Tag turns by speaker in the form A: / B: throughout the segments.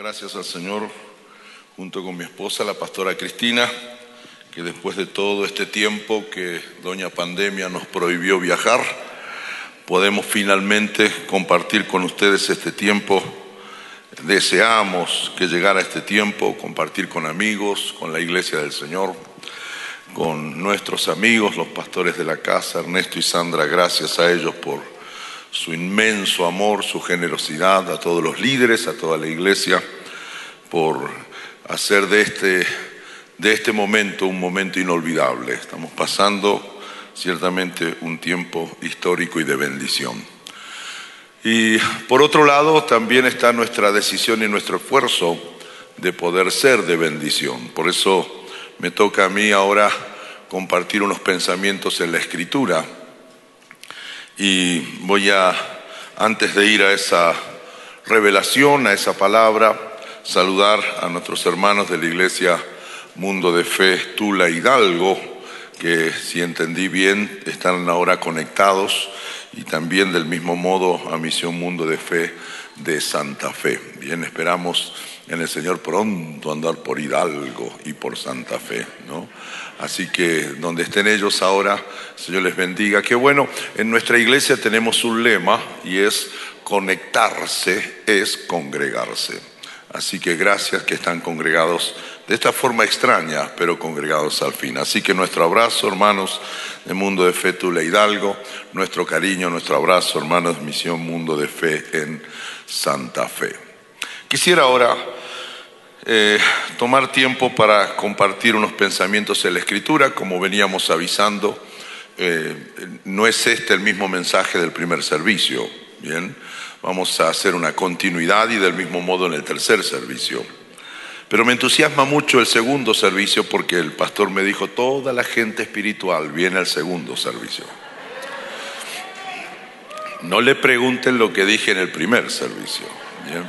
A: gracias al Señor, junto con mi esposa, la pastora Cristina, que después de todo este tiempo que doña pandemia nos prohibió viajar, podemos finalmente compartir con ustedes este tiempo. Deseamos que llegara este tiempo, compartir con amigos, con la iglesia del Señor, con nuestros amigos, los pastores de la casa, Ernesto y Sandra, gracias a ellos por su inmenso amor, su generosidad, a todos los líderes, a toda la iglesia, por hacer de este, de este momento un momento inolvidable. Estamos pasando ciertamente un tiempo histórico y de bendición. Y por otro lado, también está nuestra decisión y nuestro esfuerzo de poder ser de bendición. Por eso me toca a mí ahora compartir unos pensamientos en la escritura y voy a, antes de ir a esa revelación, a esa palabra, saludar a nuestros hermanos de la iglesia Mundo de Fe Tula Hidalgo, que si entendí bien están ahora conectados, y también del mismo modo a Misión Mundo de Fe de Santa Fe. Bien, esperamos en el Señor pronto andar por Hidalgo y por Santa Fe, ¿no? Así que donde estén ellos ahora, Señor les bendiga. Qué bueno, en nuestra iglesia tenemos un lema y es conectarse es congregarse. Así que gracias que están congregados de esta forma extraña, pero congregados al fin. Así que nuestro abrazo, hermanos de Mundo de Fe Tula Hidalgo, nuestro cariño, nuestro abrazo, hermanos Misión Mundo de Fe en Santa Fe. Quisiera ahora eh, tomar tiempo para compartir unos pensamientos en la Escritura, como veníamos avisando. Eh, no es este el mismo mensaje del primer servicio, ¿bien? Vamos a hacer una continuidad y del mismo modo en el tercer servicio. Pero me entusiasma mucho el segundo servicio porque el pastor me dijo, toda la gente espiritual viene al segundo servicio. No le pregunten lo que dije en el primer servicio,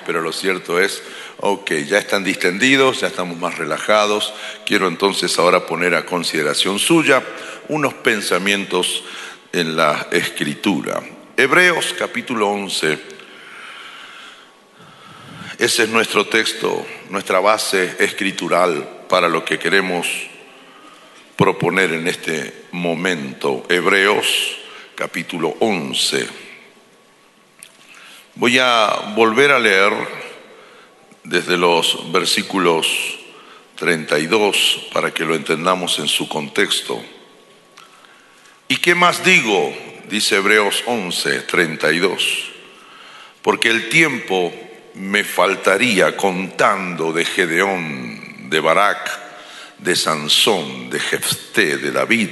A: pero lo cierto es Ok, ya están distendidos, ya estamos más relajados. Quiero entonces ahora poner a consideración suya unos pensamientos en la escritura. Hebreos capítulo 11. Ese es nuestro texto, nuestra base escritural para lo que queremos proponer en este momento. Hebreos capítulo 11. Voy a volver a leer desde los versículos 32 para que lo entendamos en su contexto. ¿Y qué más digo? Dice Hebreos 11, 32. Porque el tiempo me faltaría contando de Gedeón, de Barak, de Sansón, de Jefté, de David,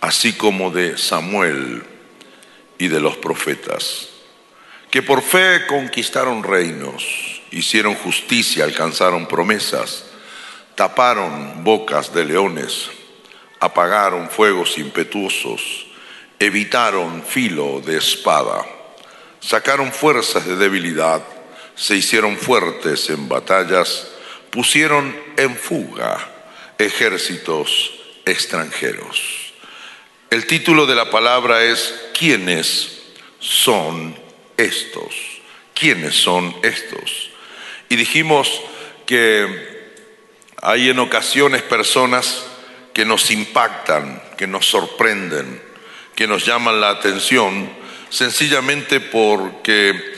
A: así como de Samuel y de los profetas, que por fe conquistaron reinos hicieron justicia, alcanzaron promesas, taparon bocas de leones, apagaron fuegos impetuosos, evitaron filo de espada, sacaron fuerzas de debilidad, se hicieron fuertes en batallas, pusieron en fuga ejércitos extranjeros. El título de la palabra es ¿Quiénes son estos? ¿Quiénes son estos? Y dijimos que hay en ocasiones personas que nos impactan, que nos sorprenden, que nos llaman la atención, sencillamente porque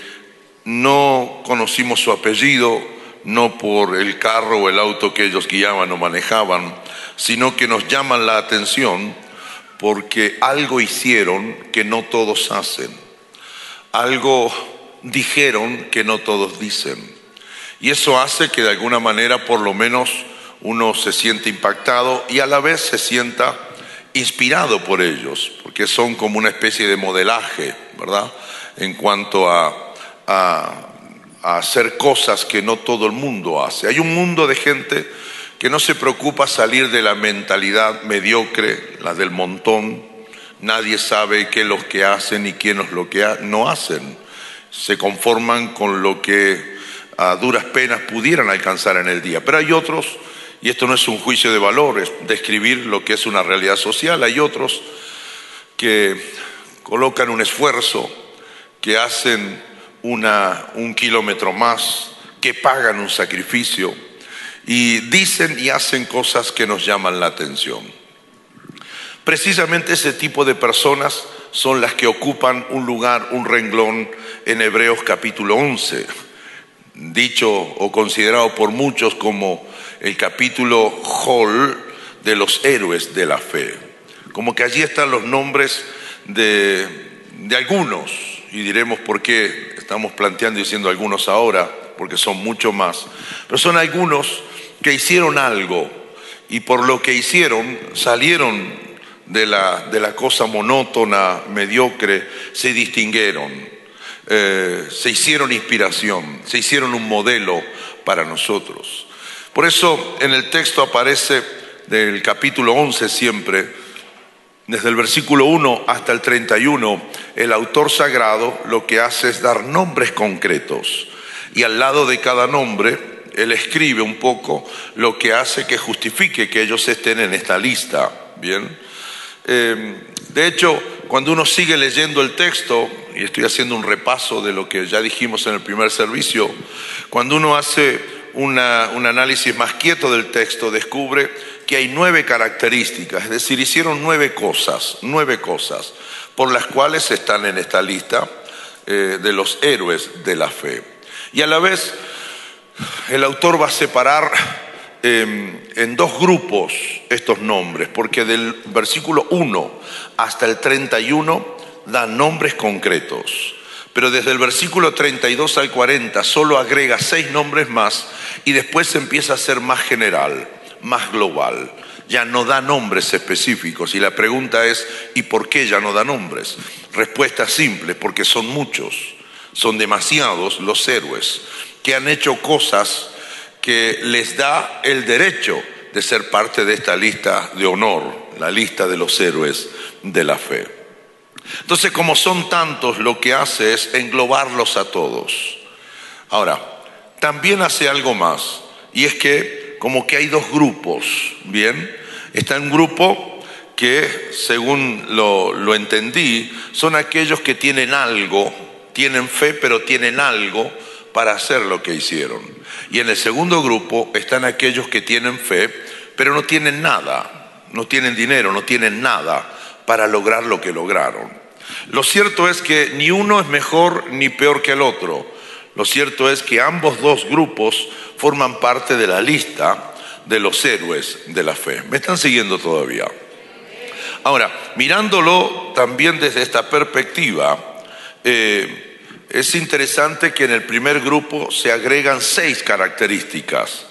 A: no conocimos su apellido, no por el carro o el auto que ellos guiaban o manejaban, sino que nos llaman la atención porque algo hicieron que no todos hacen, algo dijeron que no todos dicen. Y eso hace que de alguna manera por lo menos uno se siente impactado y a la vez se sienta inspirado por ellos, porque son como una especie de modelaje, ¿verdad? En cuanto a, hacer cosas que no todo el mundo hace. Hay un mundo de gente que no se preocupa salir de la mentalidad mediocre, la del montón. Nadie sabe qué es lo que hacen y quién es lo que no hacen. Se conforman con lo que a duras penas pudieran alcanzar en el día. Pero hay otros, y esto no es un juicio de valores, describir lo que es una realidad social, hay otros que colocan un esfuerzo, que hacen una, un kilómetro más, que pagan un sacrificio y dicen y hacen cosas que nos llaman la atención. Precisamente ese tipo de personas son las que ocupan un lugar, un renglón en Hebreos capítulo 11, dicho o considerado por muchos como el capítulo Hall de los héroes de la fe. Como que allí están los nombres de, de algunos, y diremos por qué estamos planteando y diciendo algunos ahora, porque son mucho más, pero son algunos que hicieron algo y por lo que hicieron salieron de la, de la cosa monótona, mediocre, se distinguieron, eh, se hicieron inspiración, se hicieron un modelo para nosotros. Por eso en el texto aparece del capítulo 11 siempre, desde el versículo 1 hasta el 31, el autor sagrado lo que hace es dar nombres concretos y al lado de cada nombre él escribe un poco lo que hace que justifique que ellos estén en esta lista. Bien. Em, de hecho, cuando uno sigue leyendo el texto, y estoy haciendo un repaso de lo que ya dijimos en el primer servicio, cuando uno hace un análisis más quieto del texto, descubre que hay nueve características, es decir, hicieron nueve cosas, nueve cosas, por las cuales están en esta lista eh, de los héroes de la fe. Y a la vez, el autor va a separar em, en dos grupos estos nombres, porque del versículo 1 hasta el 31 dan nombres concretos pero desde el versículo 32 al 40 solo agrega seis nombres más y después empieza a ser más general más global. Ya no da nombres específicos. Y la pregunta es, ¿y por qué ya no da nombres? Respuesta simple, porque son muchos, son demasiados los héroes que han hecho cosas que les da el derecho de ser parte de esta lista de honor, la lista de los héroes de la fe. Entonces, como son tantos, lo que hace es englobarlos a todos. Ahora, también hace algo más, y es que como que hay dos grupos, ¿bien? Está un grupo que, según lo, entendí, son aquellos que tienen algo, tienen fe, pero tienen algo para hacer lo que hicieron. Y en el segundo grupo están aquellos que tienen fe, pero no tienen nada, no tienen dinero, no tienen nada para lograr lo que lograron. Lo cierto es que ni uno es mejor ni peor que el otro. Lo cierto es que ambos dos grupos forman parte de la lista de los héroes de la fe. ¿Me están siguiendo todavía? Ahora, mirándolo también desde esta perspectiva, eh, es interesante que en el primer grupo se agregan seis características.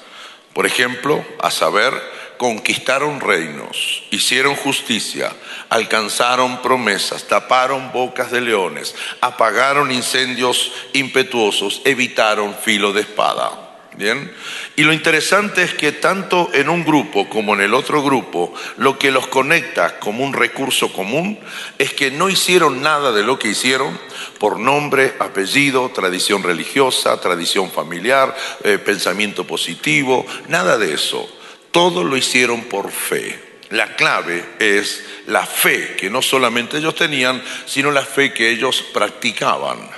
A: Por ejemplo, a saber, conquistaron reinos, hicieron justicia, alcanzaron promesas, taparon bocas de leones, apagaron incendios impetuosos, evitaron filo de espada. Bien. Y lo interesante es que tanto en un grupo como en el otro grupo, lo que los conecta como un recurso común es que no hicieron nada de lo que hicieron por nombre, apellido, tradición religiosa, tradición familiar, eh, pensamiento positivo, nada de eso. Todo lo hicieron por fe. La clave es la fe que no solamente ellos tenían, sino la fe que ellos practicaban.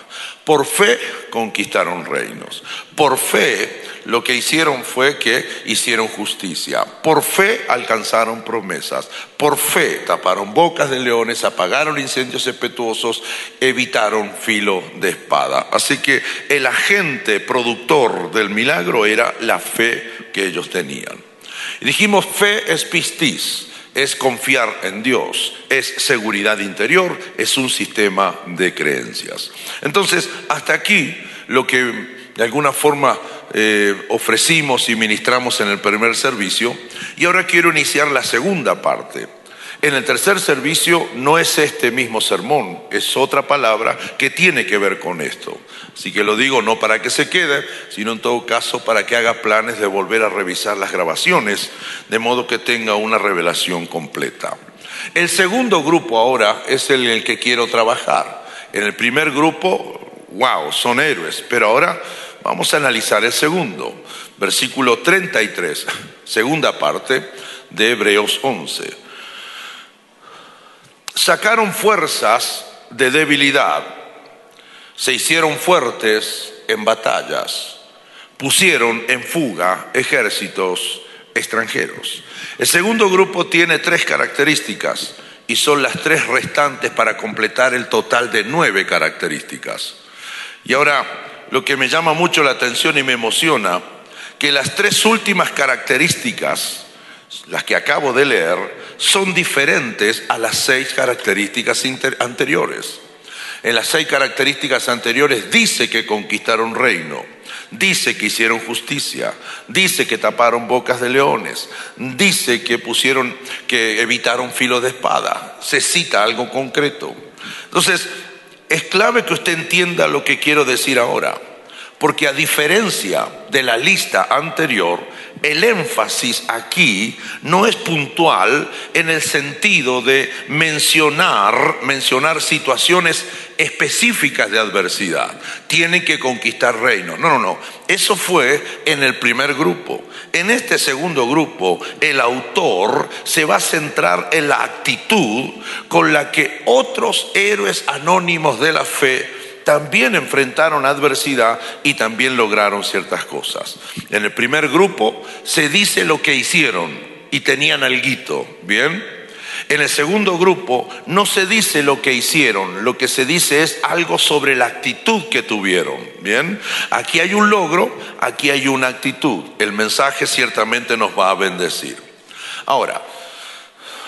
A: Por fe conquistaron reinos. Por fe lo que hicieron fue que hicieron justicia. Por fe alcanzaron promesas. Por fe taparon bocas de leones, apagaron incendios impetuosos, evitaron filo de espada. Así que el agente productor del milagro era la fe que ellos tenían. Y dijimos, fe es pistis, es confiar en Dios, es seguridad interior, es un sistema de creencias. Entonces, hasta aquí lo que de alguna forma eh, ofrecimos y ministramos en el primer servicio. Y ahora quiero iniciar la segunda parte. En el tercer servicio no es este mismo sermón, es otra palabra que tiene que ver con esto. Así que lo digo no para que se quede, sino en todo caso para que haga planes de volver a revisar las grabaciones, de modo que tenga una revelación completa. El segundo grupo ahora es el en el que quiero trabajar. En el primer grupo, wow, son héroes, pero ahora Vamos a analizar el segundo, versículo 33, segunda parte de Hebreos 11. Sacaron fuerzas de debilidad, se hicieron fuertes en batallas, pusieron en fuga ejércitos extranjeros. El segundo grupo tiene tres características y son las tres restantes para completar el total de nueve características. Y ahora, lo que me llama mucho la atención y me emociona, que las tres últimas características, las que acabo de leer, son diferentes a las seis características anteriores. En las seis características anteriores dice que conquistaron reino, dice que hicieron justicia, dice que taparon bocas de leones, dice que pusieron, que evitaron filo de espada. Se cita algo concreto. Entonces, es clave que usted entienda lo que quiero decir ahora, porque a diferencia de la lista anterior, el énfasis aquí no es puntual en el sentido de mencionar, mencionar situaciones específicas de adversidad. Tienen que conquistar reinos. No, no, no. Eso fue en el primer grupo. En este segundo grupo, el autor se va a centrar en la actitud con la que otros héroes anónimos de la fe también enfrentaron adversidad y también lograron ciertas cosas. En el primer grupo se dice lo que hicieron y tenían alguito, ¿bien? En el segundo grupo no se dice lo que hicieron, lo que se dice es algo sobre la actitud que tuvieron, ¿bien? Aquí hay un logro, aquí hay una actitud. El mensaje ciertamente nos va a bendecir. Ahora,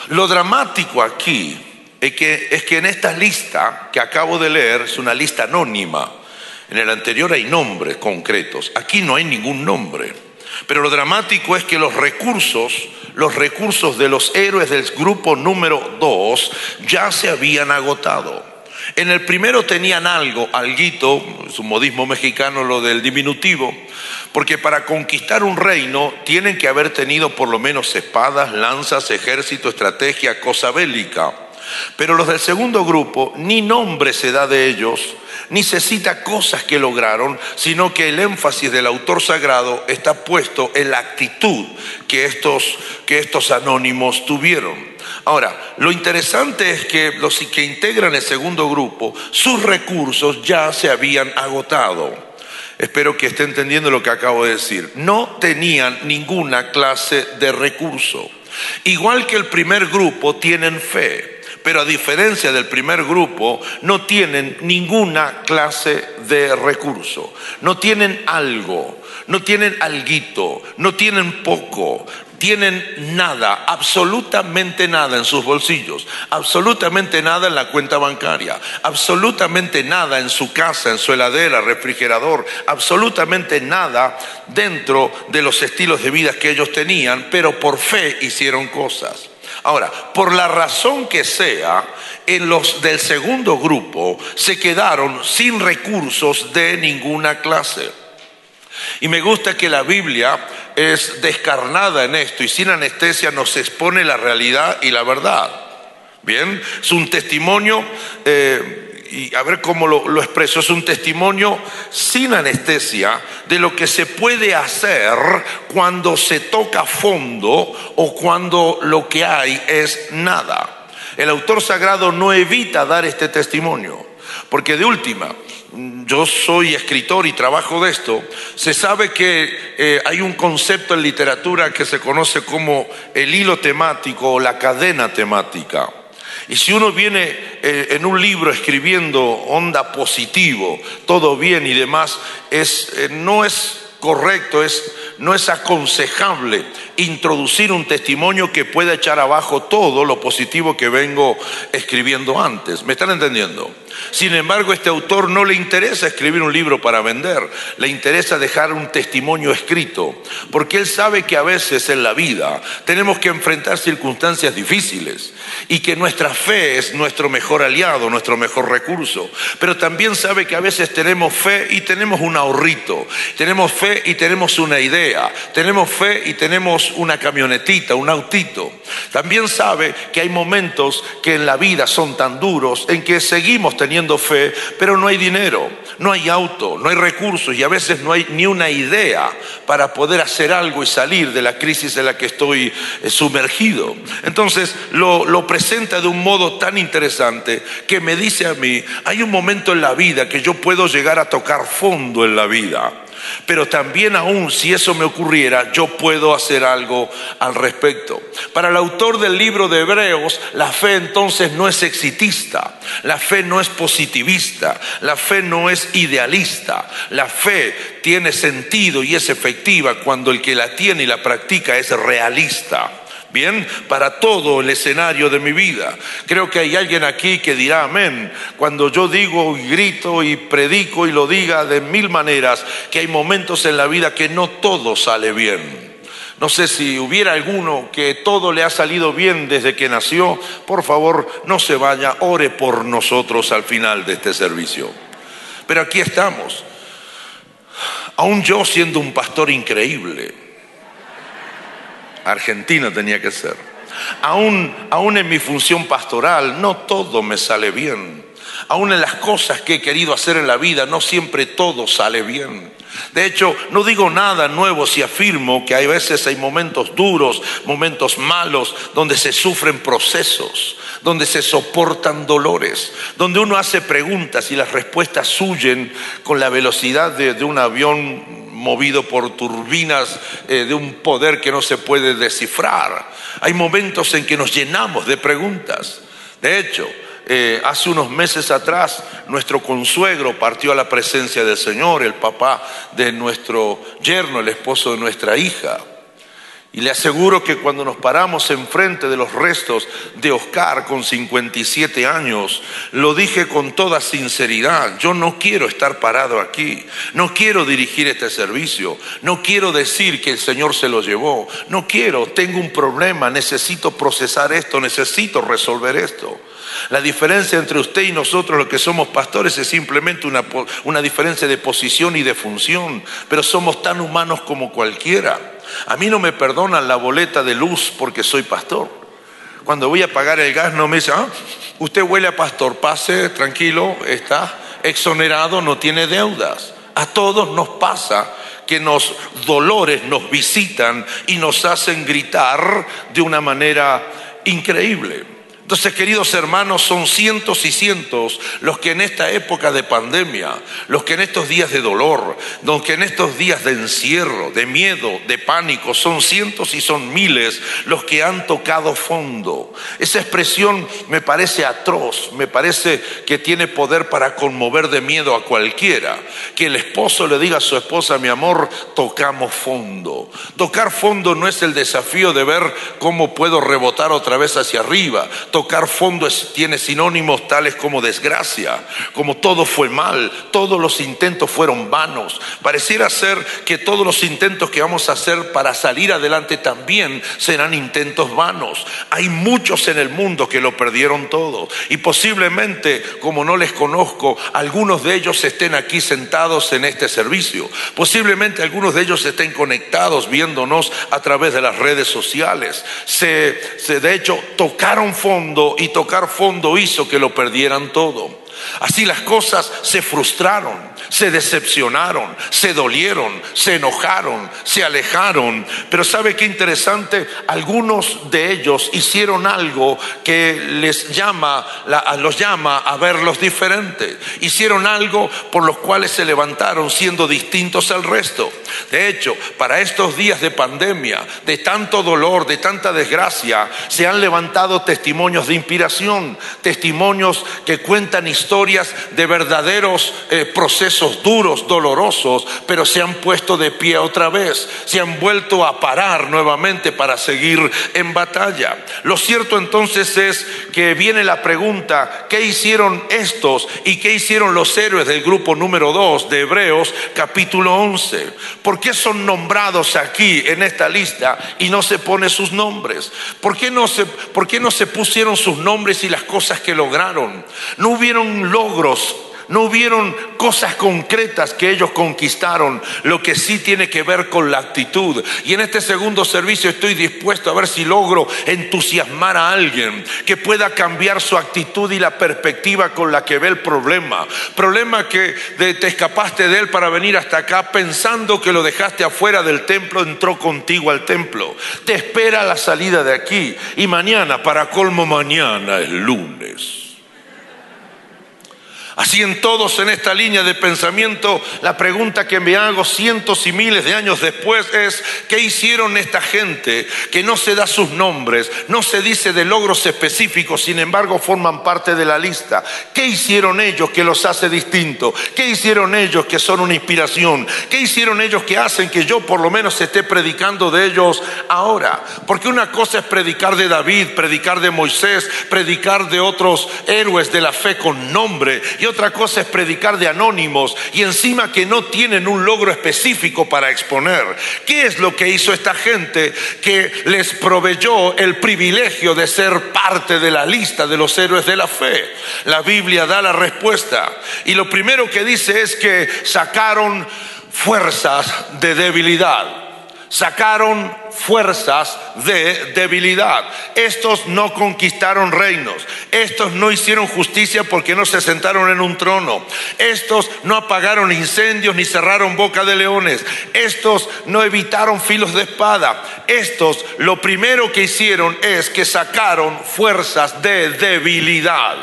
A: lo dramático aquí es que, en esta lista que acabo de leer es una lista anónima. En el anterior hay nombres concretos, aquí no hay ningún nombre. Pero lo dramático es que los recursos, los recursos de los héroes del grupo número dos ya se habían agotado. En el primero tenían algo, alguito, es un modismo mexicano lo del diminutivo, porque para conquistar un reino tienen que haber tenido por lo menos espadas, lanzas, ejército, estrategia, cosa bélica. Pero los del segundo grupo, ni nombre se da de ellos, ni se cita cosas que lograron, sino que el énfasis del autor sagrado está puesto en la actitud que estos, que estos anónimos tuvieron. Ahora, lo interesante es que los que integran el segundo grupo, sus recursos ya se habían agotado. Espero que esté entendiendo lo que acabo de decir. No tenían ninguna clase de recurso. Igual que el primer grupo, tienen fe pero a diferencia del primer grupo, no tienen ninguna clase de recurso, no tienen algo, no tienen alguito, no tienen poco, tienen nada, absolutamente nada en sus bolsillos, absolutamente nada en la cuenta bancaria, absolutamente nada en su casa, en su heladera, refrigerador, absolutamente nada dentro de los estilos de vida que ellos tenían, pero por fe hicieron cosas. Ahora, por la razón que sea, en los del segundo grupo se quedaron sin recursos de ninguna clase. Y me gusta que la Biblia es descarnada en esto y sin anestesia nos expone la realidad y la verdad. Bien, es un testimonio eh, y a ver cómo lo, expreso, es un testimonio sin anestesia de lo que se puede hacer cuando se toca fondo o cuando lo que hay es nada. El autor sagrado no evita dar este testimonio, porque de última, yo soy escritor y trabajo de esto, se sabe que eh, hay un concepto en literatura que se conoce como el hilo temático o la cadena temática. Y si uno viene eh, en un libro escribiendo onda positivo, todo bien y demás, es, eh, no es correcto, es, no es aconsejable introducir un testimonio que pueda echar abajo todo lo positivo que vengo escribiendo antes. ¿Me están entendiendo? Sin embargo, este autor no le interesa escribir un libro para vender, le interesa dejar un testimonio escrito, porque él sabe que a veces en la vida tenemos que enfrentar circunstancias difíciles y que nuestra fe es nuestro mejor aliado, nuestro mejor recurso, pero también sabe que a veces tenemos fe y tenemos un ahorrito, tenemos fe y tenemos una idea, tenemos fe y tenemos una camionetita, un autito. También sabe que hay momentos que en la vida son tan duros en que seguimos teniendo fe, pero no hay dinero, no hay auto, no hay recursos y a veces no hay ni una idea para poder hacer algo y salir de la crisis en la que estoy eh, sumergido. Entonces lo, lo presenta de un modo tan interesante que me dice a mí, hay un momento en la vida que yo puedo llegar a tocar fondo en la vida pero también aún si eso me ocurriera, yo puedo hacer algo al respecto. Para el autor del libro de Hebreos, la fe entonces no es exitista, la fe no es positivista, la fe no es idealista, la fe tiene sentido y es efectiva cuando el que la tiene y la practica es realista. Bien, para todo el escenario de mi vida. Creo que hay alguien aquí que dirá amén cuando yo digo y grito y predico y lo diga de mil maneras que hay momentos en la vida que no todo sale bien. No sé si hubiera alguno que todo le ha salido bien desde que nació, por favor no se vaya, ore por nosotros al final de este servicio. Pero aquí estamos, aún yo siendo un pastor increíble Argentina tenía que ser. Aún, aún en mi función pastoral, no todo me sale bien. Aún en las cosas que he querido hacer en la vida, no siempre todo sale bien. De hecho, no digo nada nuevo si afirmo que hay veces hay momentos duros, momentos malos, donde se sufren procesos, donde se soportan dolores, donde uno hace preguntas y las respuestas huyen con la velocidad de, de un avión movido por turbinas eh, de un poder que no se puede descifrar. Hay momentos en que nos llenamos de preguntas. De hecho, eh, hace unos meses atrás nuestro consuegro partió a la presencia del Señor, el papá de nuestro yerno, el esposo de nuestra hija. Y le aseguro que cuando nos paramos enfrente de los restos de Oscar con 57 años, lo dije con toda sinceridad, yo no quiero estar parado aquí, no quiero dirigir este servicio, no quiero decir que el Señor se lo llevó, no quiero, tengo un problema, necesito procesar esto, necesito resolver esto. La diferencia entre usted y nosotros, los que somos pastores, es simplemente una, una diferencia de posición y de función, pero somos tan humanos como cualquiera. A mí no me perdonan la boleta de luz porque soy pastor. Cuando voy a pagar el gas no me dicen, ah, usted huele a pastor, pase, tranquilo, está exonerado, no tiene deudas. A todos nos pasa que los dolores nos visitan y nos hacen gritar de una manera increíble. Entonces, queridos hermanos, son cientos y cientos los que en esta época de pandemia, los que en estos días de dolor, los que en estos días de encierro, de miedo, de pánico, son cientos y son miles los que han tocado fondo. Esa expresión me parece atroz, me parece que tiene poder para conmover de miedo a cualquiera. Que el esposo le diga a su esposa, mi amor, tocamos fondo. Tocar fondo no es el desafío de ver cómo puedo rebotar otra vez hacia arriba tocar fondo tiene sinónimos tales como desgracia, como todo fue mal, todos los intentos fueron vanos. Pareciera ser que todos los intentos que vamos a hacer para salir adelante también serán intentos vanos. Hay muchos en el mundo que lo perdieron todo y posiblemente, como no les conozco, algunos de ellos estén aquí sentados en este servicio. Posiblemente algunos de ellos estén conectados viéndonos a través de las redes sociales. Se, se de hecho tocaron fondo y tocar fondo hizo que lo perdieran todo. Así las cosas se frustraron se decepcionaron, se dolieron, se enojaron, se alejaron. Pero ¿sabe qué interesante? Algunos de ellos hicieron algo que les llama, los llama a verlos diferentes. Hicieron algo por los cuales se levantaron siendo distintos al resto. De hecho, para estos días de pandemia, de tanto dolor, de tanta desgracia, se han levantado testimonios de inspiración, testimonios que cuentan historias de verdaderos eh, procesos duros, dolorosos, pero se han puesto de pie otra vez, se han vuelto a parar nuevamente para seguir en batalla. Lo cierto entonces es que viene la pregunta, ¿qué hicieron estos y qué hicieron los héroes del grupo número 2 de Hebreos capítulo 11? ¿Por qué son nombrados aquí en esta lista y no se pone sus nombres? ¿Por qué no se, por qué no se pusieron sus nombres y las cosas que lograron? No hubieron logros no hubieron cosas concretas que ellos conquistaron, lo que sí tiene que ver con la actitud. Y en este segundo servicio estoy dispuesto a ver si logro entusiasmar a alguien que pueda cambiar su actitud y la perspectiva con la que ve el problema. Problema que te escapaste de él para venir hasta acá pensando que lo dejaste afuera del templo, entró contigo al templo. Te espera la salida de aquí y mañana, para colmo mañana, es lunes. Así en todos en esta línea de pensamiento, la pregunta que me hago cientos y miles de años después es, ¿qué hicieron esta gente que no se da sus nombres, no se dice de logros específicos, sin embargo forman parte de la lista? ¿Qué hicieron ellos que los hace distintos? ¿Qué hicieron ellos que son una inspiración? ¿Qué hicieron ellos que hacen que yo por lo menos esté predicando de ellos ahora? Porque una cosa es predicar de David, predicar de Moisés, predicar de otros héroes de la fe con nombre otra cosa es predicar de anónimos y encima que no tienen un logro específico para exponer. ¿Qué es lo que hizo esta gente que les proveyó el privilegio de ser parte de la lista de los héroes de la fe? La Biblia da la respuesta y lo primero que dice es que sacaron fuerzas de debilidad sacaron fuerzas de debilidad. Estos no conquistaron reinos. Estos no hicieron justicia porque no se sentaron en un trono. Estos no apagaron incendios ni cerraron boca de leones. Estos no evitaron filos de espada. Estos lo primero que hicieron es que sacaron fuerzas de debilidad.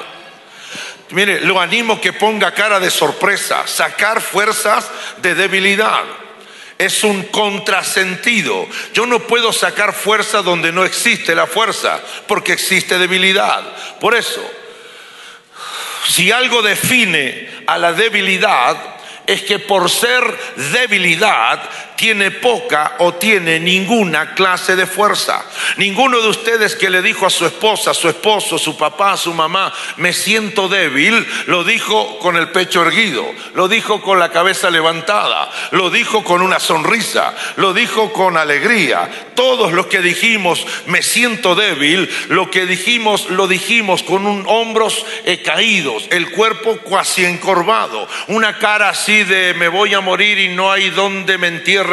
A: Mire, lo animo que ponga cara de sorpresa, sacar fuerzas de debilidad es un contrasentido. Yo no puedo sacar fuerza donde no existe la fuerza, porque existe debilidad. Por eso, si algo define a la debilidad, es que por ser debilidad tiene poca o tiene ninguna clase de fuerza. Ninguno de ustedes que le dijo a su esposa, su esposo, su papá, su mamá, me siento débil, lo dijo con el pecho erguido, lo dijo con la cabeza levantada, lo dijo con una sonrisa, lo dijo con alegría. Todos los que dijimos, me siento débil, lo que dijimos, lo dijimos con un hombros eh, caídos, el cuerpo casi encorvado, una cara así de me voy a morir y no hay donde me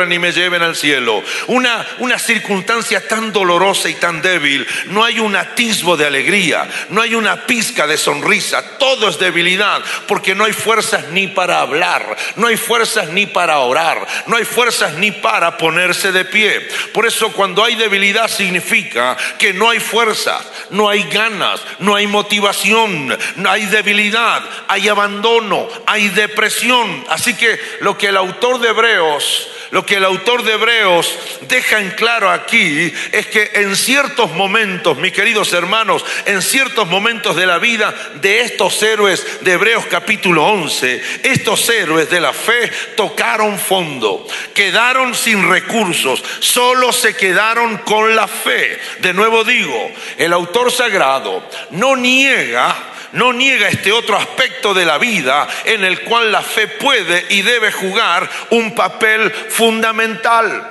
A: ni me lleven al cielo. Una, una circunstancia tan dolorosa y tan débil. No hay un atisbo de alegría, no hay una pizca de sonrisa. Todo es debilidad porque no hay fuerzas ni para hablar, no hay fuerzas ni para orar, no hay fuerzas ni para ponerse de pie. Por eso cuando hay debilidad significa que no hay fuerzas, no hay ganas, no hay motivación, no hay debilidad, hay abandono, hay depresión. Así que lo que el autor de Hebreos lo que el autor de Hebreos deja en claro aquí es que en ciertos momentos, mis queridos hermanos, en ciertos momentos de la vida de estos héroes de Hebreos capítulo 11, estos héroes de la fe tocaron fondo, quedaron sin recursos, solo se quedaron con la fe. De nuevo digo, el autor sagrado no niega no niega este otro aspecto de la vida en el cual la fe puede y debe jugar un papel fundamental.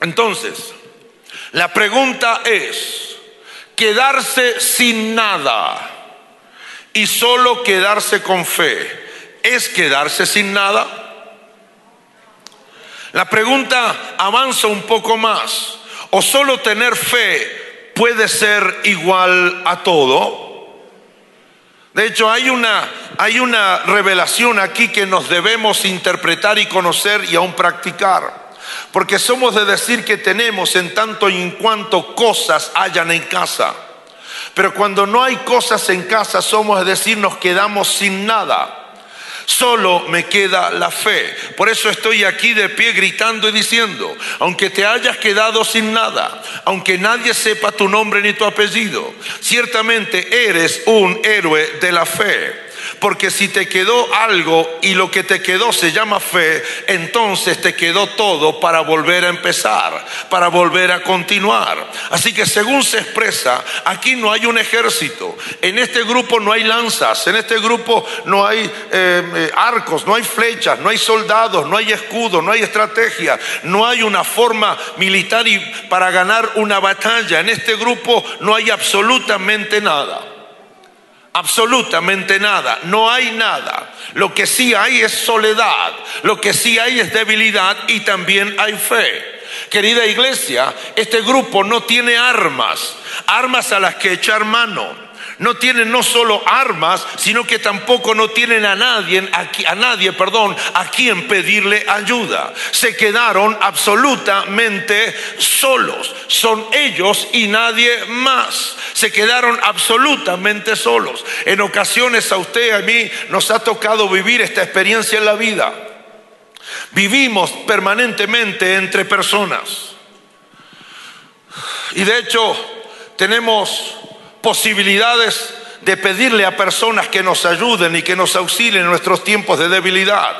A: Entonces, la pregunta es, ¿quedarse sin nada y solo quedarse con fe es quedarse sin nada? La pregunta avanza un poco más. ¿O solo tener fe puede ser igual a todo? De hecho, hay una, hay una revelación aquí que nos debemos interpretar y conocer y aún practicar. Porque somos de decir que tenemos en tanto y en cuanto cosas hayan en casa. Pero cuando no hay cosas en casa, somos de decir nos quedamos sin nada. Solo me queda la fe. Por eso estoy aquí de pie gritando y diciendo, aunque te hayas quedado sin nada, aunque nadie sepa tu nombre ni tu apellido, ciertamente eres un héroe de la fe. Porque si te quedó algo y lo que te quedó se llama fe, entonces te quedó todo para volver a empezar, para volver a continuar. Así que según se expresa, aquí no hay un ejército, en este grupo no hay lanzas, en este grupo no hay eh, eh, arcos, no hay flechas, no hay soldados, no hay escudo, no hay estrategia, no hay una forma militar para ganar una batalla. En este grupo no hay absolutamente nada. Absolutamente nada, no hay nada. Lo que sí hay es soledad, lo que sí hay es debilidad y también hay fe. Querida iglesia, este grupo no tiene armas, armas a las que echar mano. No tienen no solo armas, sino que tampoco no tienen a nadie, a, nadie, perdón, a quien pedirle ayuda. Se quedaron absolutamente solos. Son ellos y nadie más. Se quedaron absolutamente solos. En ocasiones a usted y a mí nos ha tocado vivir esta experiencia en la vida. Vivimos permanentemente entre personas. Y de hecho tenemos posibilidades de pedirle a personas que nos ayuden y que nos auxilien en nuestros tiempos de debilidad.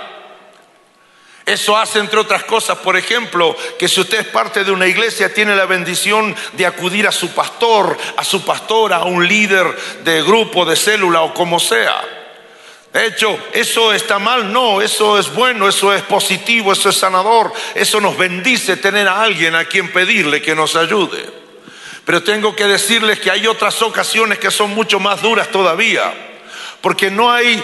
A: Eso hace, entre otras cosas, por ejemplo, que si usted es parte de una iglesia, tiene la bendición de acudir a su pastor, a su pastora, a un líder de grupo, de célula o como sea. De hecho, ¿eso está mal? No, eso es bueno, eso es positivo, eso es sanador, eso nos bendice tener a alguien a quien pedirle que nos ayude. Pero tengo que decirles que hay otras ocasiones que son mucho más duras todavía. Porque no hay,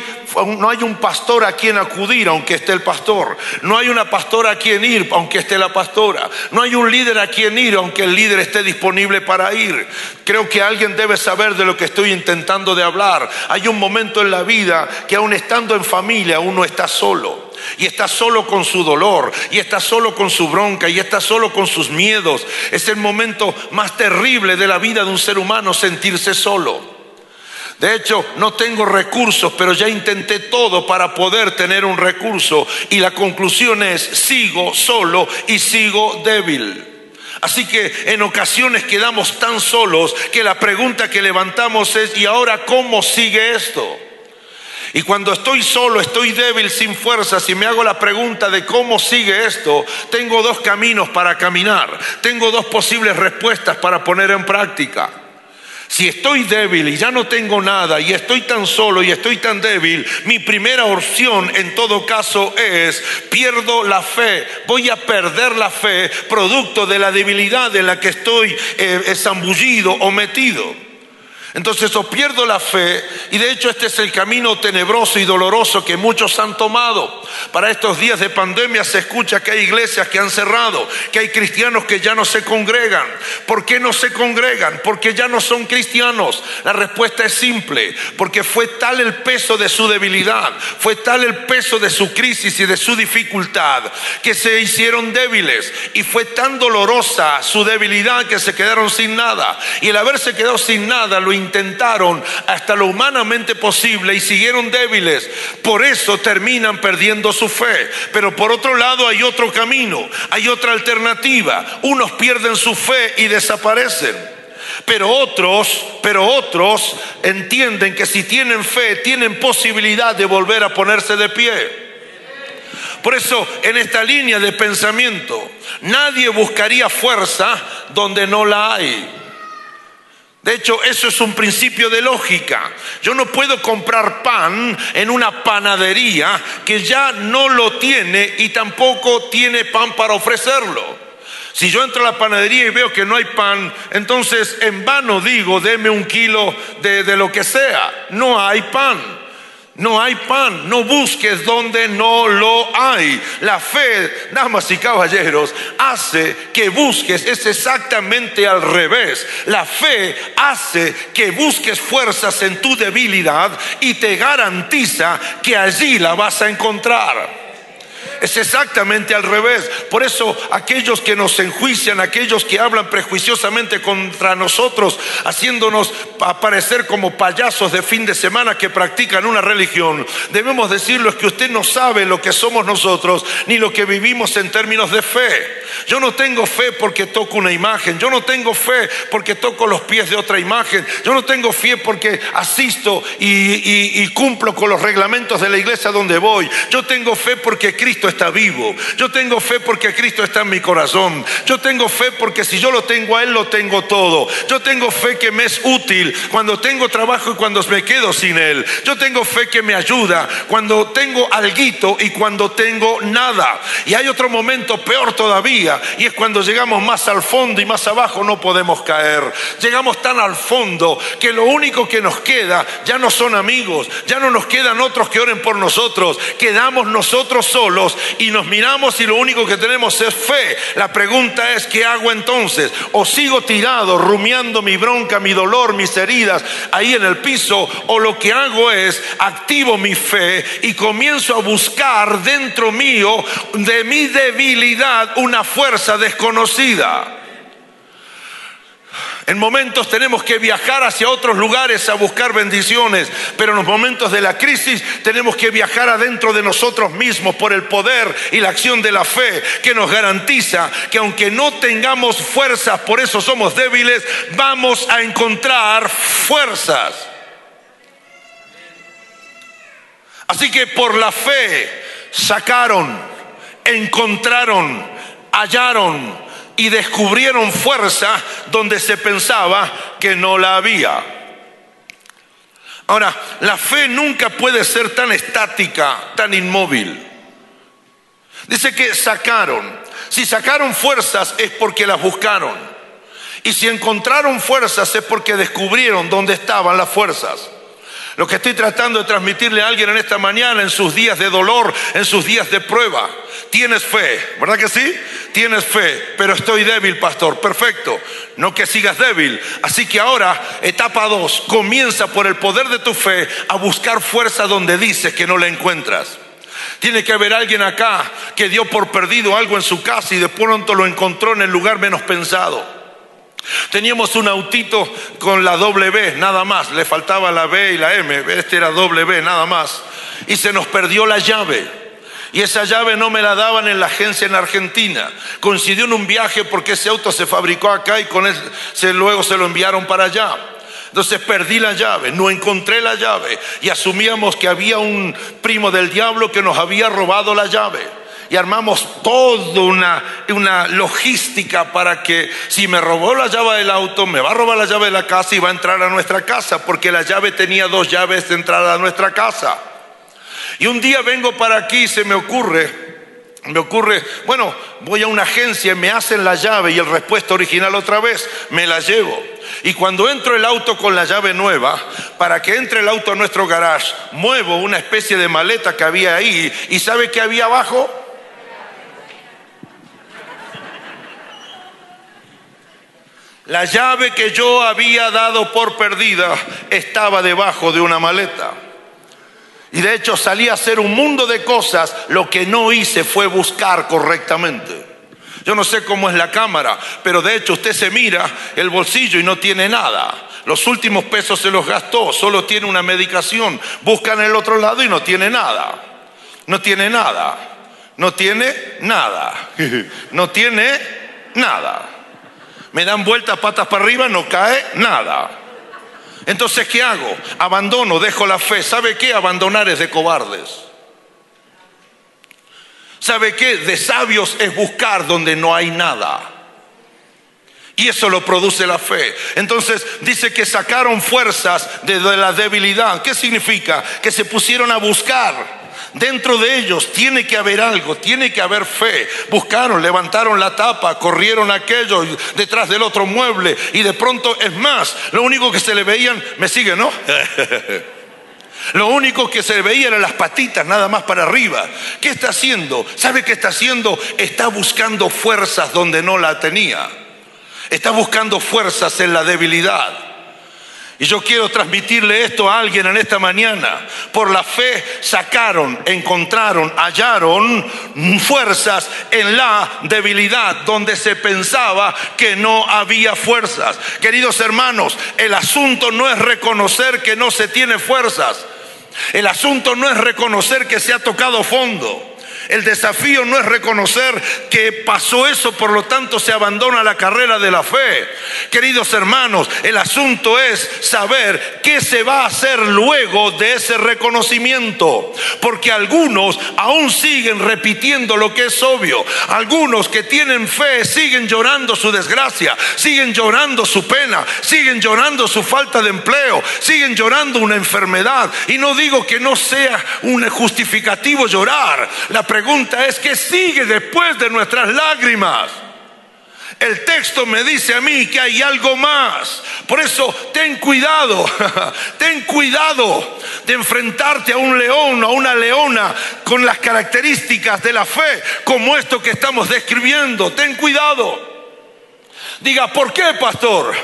A: no hay un pastor a quien acudir, aunque esté el pastor. No hay una pastora a quien ir, aunque esté la pastora. No hay un líder a quien ir, aunque el líder esté disponible para ir. Creo que alguien debe saber de lo que estoy intentando de hablar. Hay un momento en la vida que aun estando en familia uno está solo y está solo con su dolor, y está solo con su bronca, y está solo con sus miedos. Es el momento más terrible de la vida de un ser humano sentirse solo. De hecho, no tengo recursos, pero ya intenté todo para poder tener un recurso y la conclusión es, sigo solo y sigo débil. Así que en ocasiones quedamos tan solos que la pregunta que levantamos es, ¿y ahora cómo sigue esto? Y cuando estoy solo, estoy débil, sin fuerzas, y me hago la pregunta de cómo sigue esto, tengo dos caminos para caminar, tengo dos posibles respuestas para poner en práctica. Si estoy débil y ya no tengo nada y estoy tan solo y estoy tan débil, mi primera opción en todo caso es pierdo la fe, voy a perder la fe producto de la debilidad en la que estoy eh, zambullido o metido. Entonces o pierdo la fe y de hecho este es el camino tenebroso y doloroso que muchos han tomado. Para estos días de pandemia se escucha que hay iglesias que han cerrado, que hay cristianos que ya no se congregan. ¿Por qué no se congregan? Porque ya no son cristianos. La respuesta es simple, porque fue tal el peso de su debilidad, fue tal el peso de su crisis y de su dificultad que se hicieron débiles y fue tan dolorosa su debilidad que se quedaron sin nada. Y el haberse quedado sin nada lo intentaron hasta lo humanamente posible y siguieron débiles. Por eso terminan perdiendo su fe. Pero por otro lado hay otro camino, hay otra alternativa. Unos pierden su fe y desaparecen. Pero otros, pero otros entienden que si tienen fe, tienen posibilidad de volver a ponerse de pie. Por eso, en esta línea de pensamiento, nadie buscaría fuerza donde no la hay. De hecho, eso es un principio de lógica. Yo no puedo comprar pan en una panadería que ya no lo tiene y tampoco tiene pan para ofrecerlo. Si yo entro a la panadería y veo que no hay pan, entonces en vano digo, deme un kilo de, de lo que sea. No hay pan. No hay pan, no busques donde no lo hay. La fe, damas y caballeros, hace que busques, es exactamente al revés. La fe hace que busques fuerzas en tu debilidad y te garantiza que allí la vas a encontrar. Es exactamente al revés. Por eso aquellos que nos enjuician, aquellos que hablan prejuiciosamente contra nosotros, haciéndonos aparecer como payasos de fin de semana que practican una religión, debemos decirles que usted no sabe lo que somos nosotros ni lo que vivimos en términos de fe. Yo no tengo fe porque toco una imagen, yo no tengo fe porque toco los pies de otra imagen, yo no tengo fe porque asisto y, y cumplo con los reglamentos de la iglesia donde voy, yo tengo fe porque Cristo está vivo. Yo tengo fe porque Cristo está en mi corazón. Yo tengo fe porque si yo lo tengo a Él, lo tengo todo. Yo tengo fe que me es útil cuando tengo trabajo y cuando me quedo sin Él. Yo tengo fe que me ayuda cuando tengo alguito y cuando tengo nada. Y hay otro momento peor todavía y es cuando llegamos más al fondo y más abajo no podemos caer. Llegamos tan al fondo que lo único que nos queda ya no son amigos, ya no nos quedan otros que oren por nosotros. Quedamos nosotros solos y nos miramos y lo único que tenemos es fe. La pregunta es, ¿qué hago entonces? ¿O sigo tirado, rumiando mi bronca, mi dolor, mis heridas ahí en el piso? ¿O lo que hago es, activo mi fe y comienzo a buscar dentro mío de mi debilidad una fuerza desconocida? En momentos tenemos que viajar hacia otros lugares a buscar bendiciones, pero en los momentos de la crisis tenemos que viajar adentro de nosotros mismos por el poder y la acción de la fe que nos garantiza que aunque no tengamos fuerzas, por eso somos débiles, vamos a encontrar fuerzas. Así que por la fe sacaron, encontraron, hallaron, y descubrieron fuerza donde se pensaba que no la había. Ahora, la fe nunca puede ser tan estática, tan inmóvil. Dice que sacaron. Si sacaron fuerzas es porque las buscaron. Y si encontraron fuerzas es porque descubrieron dónde estaban las fuerzas. Lo que estoy tratando de transmitirle a alguien en esta mañana, en sus días de dolor, en sus días de prueba. Tienes fe, ¿verdad que sí? Tienes fe, pero estoy débil, pastor. Perfecto, no que sigas débil. Así que ahora, etapa 2, comienza por el poder de tu fe a buscar fuerza donde dices que no la encuentras. Tiene que haber alguien acá que dio por perdido algo en su casa y de pronto lo encontró en el lugar menos pensado. Teníamos un autito con la doble B, nada más, le faltaba la B y la M, este era doble B, nada más. Y se nos perdió la llave. Y esa llave no me la daban en la agencia en Argentina. Coincidió en un viaje porque ese auto se fabricó acá y con luego se lo enviaron para allá. Entonces perdí la llave, no encontré la llave y asumíamos que había un primo del diablo que nos había robado la llave y armamos toda una, una logística para que si me robó la llave del auto, me va a robar la llave de la casa y va a entrar a nuestra casa, porque la llave tenía dos llaves de entrada a nuestra casa. Y un día vengo para aquí y se me ocurre, me ocurre, bueno, voy a una agencia, me hacen la llave y el respuesta original otra vez, me la llevo. Y cuando entro el auto con la llave nueva, para que entre el auto a nuestro garage, muevo una especie de maleta que había ahí y ¿sabe qué había abajo? La llave que yo había dado por perdida estaba debajo de una maleta. Y de hecho salí a hacer un mundo de cosas. Lo que no hice fue buscar correctamente. Yo no sé cómo es la cámara, pero de hecho usted se mira el bolsillo y no tiene nada. Los últimos pesos se los gastó, solo tiene una medicación. Busca en el otro lado y no tiene nada. No tiene nada. No tiene nada. No tiene nada me dan vueltas patas para arriba, no cae nada. Entonces, ¿qué hago? Abandono, dejo la fe. ¿Sabe qué? Abandonar es de cobardes. ¿Sabe qué? De sabios es buscar donde no hay nada. Y eso lo produce la fe. Entonces dice que sacaron fuerzas de, la debilidad. ¿Qué significa? Que se pusieron a buscar. Dentro de ellos tiene que haber algo, tiene que haber fe. Buscaron, levantaron la tapa, corrieron aquello detrás del otro mueble y de pronto es más, lo único que se le veían, me sigue, ¿no? Lo único que se le veía eran las patitas nada más para arriba. ¿Qué está haciendo? ¿Sabe qué está haciendo? Está buscando fuerzas donde no la tenía. Está buscando fuerzas en la debilidad. Y yo quiero transmitirle esto a alguien en esta mañana. Por la fe sacaron, encontraron, hallaron fuerzas en la debilidad, donde se pensaba que no había fuerzas. Queridos hermanos, el asunto no es reconocer que no se tiene fuerzas. El asunto no es reconocer que se ha tocado fondo. El desafío no es reconocer que pasó eso, por lo tanto se abandona la carrera de la fe. Queridos hermanos, el asunto es saber qué se va a hacer luego de ese reconocimiento. Porque algunos aún siguen repitiendo lo que es obvio. Algunos que tienen fe siguen llorando su desgracia, siguen llorando su pena, siguen llorando su falta de empleo, siguen llorando una enfermedad. Y no digo que no sea un justificativo llorar. Pregunta es, ¿qué sigue después de nuestras lágrimas? El texto me dice a mí que hay algo más. Por eso ten cuidado, ten cuidado de enfrentarte a un león o a una leona con las características de la fe, como esto que estamos describiendo. Ten cuidado. Diga, ¿por qué, pastor?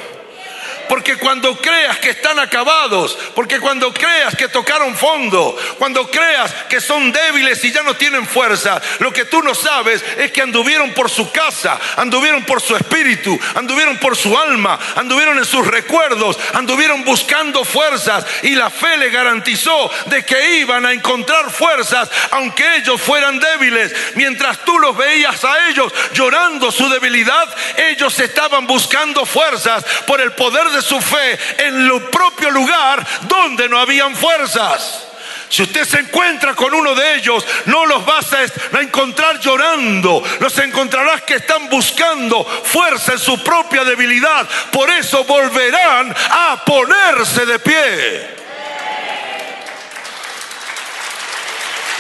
A: Porque cuando creas que están acabados, porque cuando creas que tocaron fondo, cuando creas que son débiles y ya no tienen fuerza, lo que tú no sabes es que anduvieron por su casa, anduvieron por su espíritu, anduvieron por su alma, anduvieron en sus recuerdos, anduvieron buscando fuerzas y la fe le garantizó de que iban a encontrar fuerzas aunque ellos fueran débiles. Mientras tú los veías a ellos llorando su debilidad, ellos estaban buscando fuerzas por el poder de su fe en el propio lugar donde no habían fuerzas. Si usted se encuentra con uno de ellos, no los vas a encontrar llorando, los encontrarás que están buscando fuerza en su propia debilidad. Por eso volverán a ponerse de pie.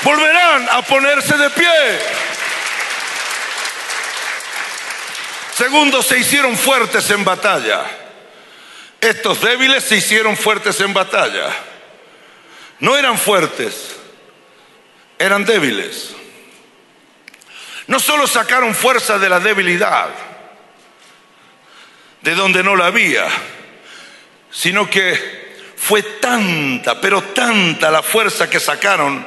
A: Volverán a ponerse de pie. Segundo, se hicieron fuertes en batalla. Estos débiles se hicieron fuertes en batalla. No eran fuertes, eran débiles. No solo sacaron fuerza de la debilidad, de donde no la había, sino que fue tanta, pero tanta la fuerza que sacaron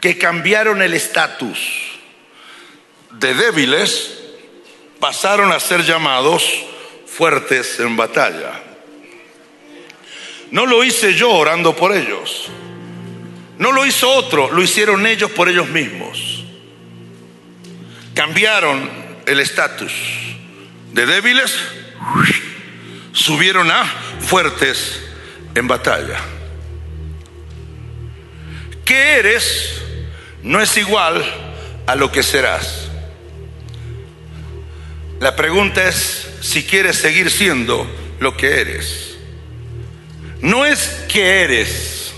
A: que cambiaron el estatus. De débiles pasaron a ser llamados fuertes en batalla. No lo hice yo orando por ellos. No lo hizo otro, lo hicieron ellos por ellos mismos. Cambiaron el estatus de débiles, subieron a fuertes en batalla. ¿Qué eres? No es igual a lo que serás. La pregunta es si quieres seguir siendo lo que eres no es qué eres,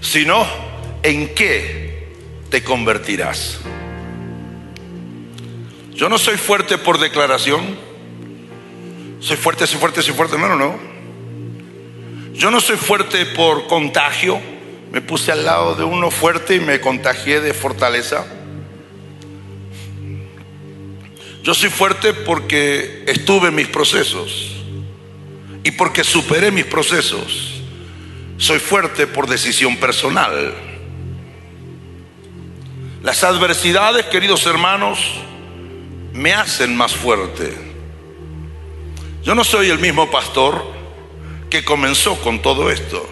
A: sino en qué te convertirás. Yo no soy fuerte por declaración. Soy fuerte, soy fuerte, soy fuerte. No, no, no. Yo no soy fuerte por contagio. Me puse al lado de uno fuerte y me contagié de fortaleza. Yo soy fuerte porque estuve en mis procesos y porque superé mis procesos, soy fuerte por decisión personal. Las adversidades, queridos hermanos, me hacen más fuerte. Yo no soy el mismo pastor que comenzó con todo esto.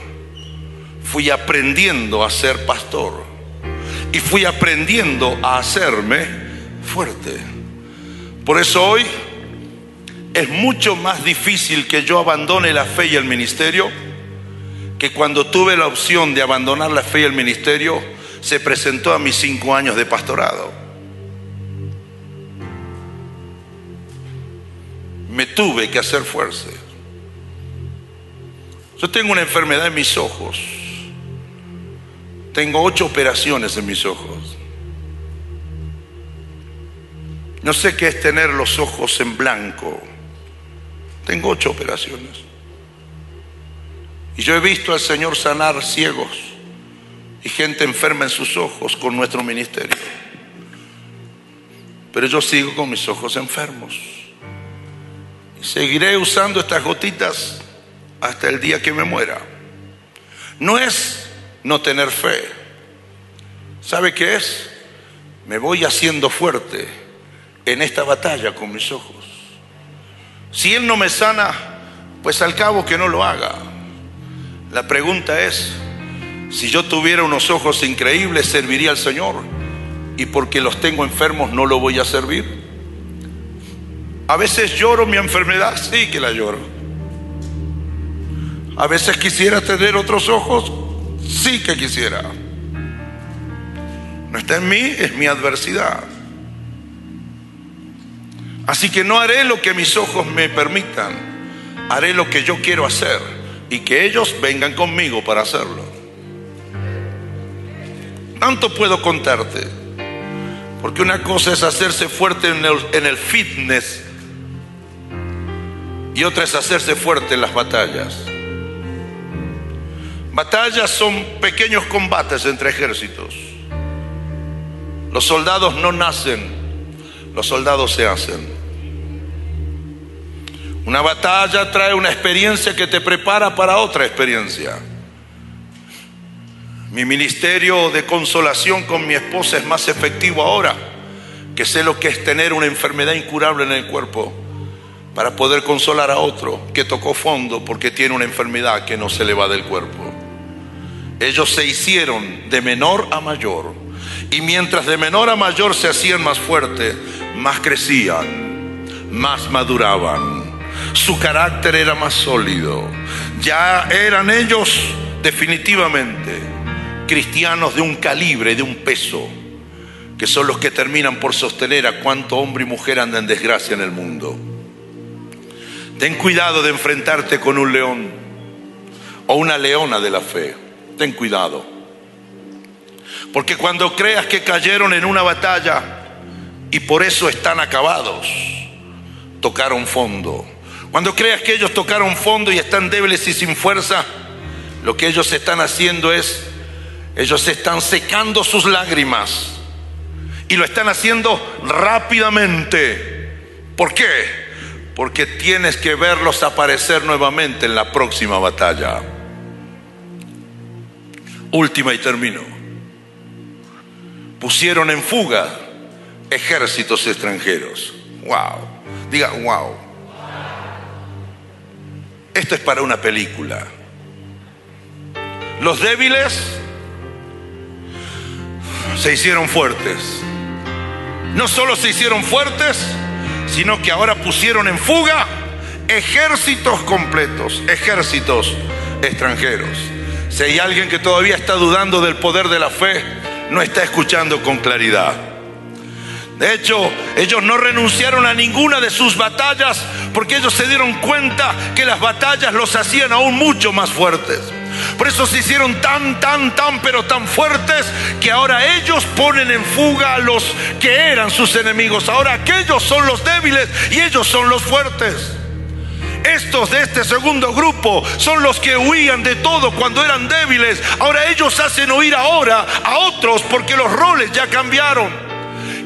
A: Fui aprendiendo a ser pastor y fui aprendiendo a hacerme fuerte. Por eso hoy es mucho más difícil que yo abandone la fe y el ministerio que cuando tuve la opción de abandonar la fe y el ministerio se presentó a mis cinco años de pastorado. Me tuve que hacer fuerza. Yo tengo una enfermedad en mis ojos. Tengo ocho operaciones en mis ojos. No sé qué es tener los ojos en blanco. Tengo ocho operaciones. Y yo he visto al Señor sanar ciegos y gente enferma en sus ojos con nuestro ministerio. Pero yo sigo con mis ojos enfermos. Y seguiré usando estas gotitas hasta el día que me muera. No es no tener fe. ¿Sabe qué es? Me voy haciendo fuerte en esta batalla con mis ojos. Si Él no me sana, pues al cabo que no lo haga. La pregunta es, si yo tuviera unos ojos increíbles, ¿serviría al Señor? Y porque los tengo enfermos, ¿no lo voy a servir? A veces lloro mi enfermedad, sí que la lloro. A veces quisiera tener otros ojos, sí que quisiera. No está en mí, es mi adversidad. Así que no haré lo que mis ojos me permitan, haré lo que yo quiero hacer y que ellos vengan conmigo para hacerlo. Tanto puedo contarte, porque una cosa es hacerse fuerte en el, fitness y otra es hacerse fuerte en las batallas. Batallas son pequeños combates entre ejércitos. Los soldados no nacen, los soldados se hacen. Una batalla trae una experiencia que te prepara para otra experiencia. Mi ministerio de consolación con mi esposa es más efectivo ahora, que sé lo que es tener una enfermedad incurable en el cuerpo, para poder consolar a otro que tocó fondo porque tiene una enfermedad que no se le va del cuerpo. Ellos se hicieron de menor a mayor, y mientras de menor a mayor se hacían más fuertes, más crecían, más maduraban su carácter era más sólido. Ya eran ellos definitivamente cristianos de un calibre, de un peso, que son los que terminan por sostener a cuánto hombre y mujer anda en desgracia en el mundo. Ten cuidado de enfrentarte con un león o una leona de la fe. Ten cuidado. Porque cuando creas que cayeron en una batalla y por eso están acabados, tocaron fondo cuando creas que ellos tocaron fondo y están débiles y sin fuerza, lo que ellos están haciendo es, ellos están secando sus lágrimas y lo están haciendo rápidamente. ¿Por qué? Porque tienes que verlos aparecer nuevamente en la próxima batalla. Última y termino. Pusieron en fuga ejércitos extranjeros. Wow. Diga, wow. Esto es para una película. Los débiles se hicieron fuertes. No solo se hicieron fuertes, sino que ahora pusieron en fuga ejércitos completos, ejércitos extranjeros. Si hay alguien que todavía está dudando del poder de la fe, no está escuchando con claridad. De hecho, ellos no renunciaron a ninguna de sus batallas porque ellos se dieron cuenta que las batallas los hacían aún mucho más fuertes. Por eso se hicieron tan, tan, tan, pero tan fuertes que ahora ellos ponen en fuga a los que eran sus enemigos. Ahora aquellos son los débiles y ellos son los fuertes. Estos de este segundo grupo son los que huían de todo cuando eran débiles. Ahora ellos hacen huir ahora a otros porque los roles ya cambiaron.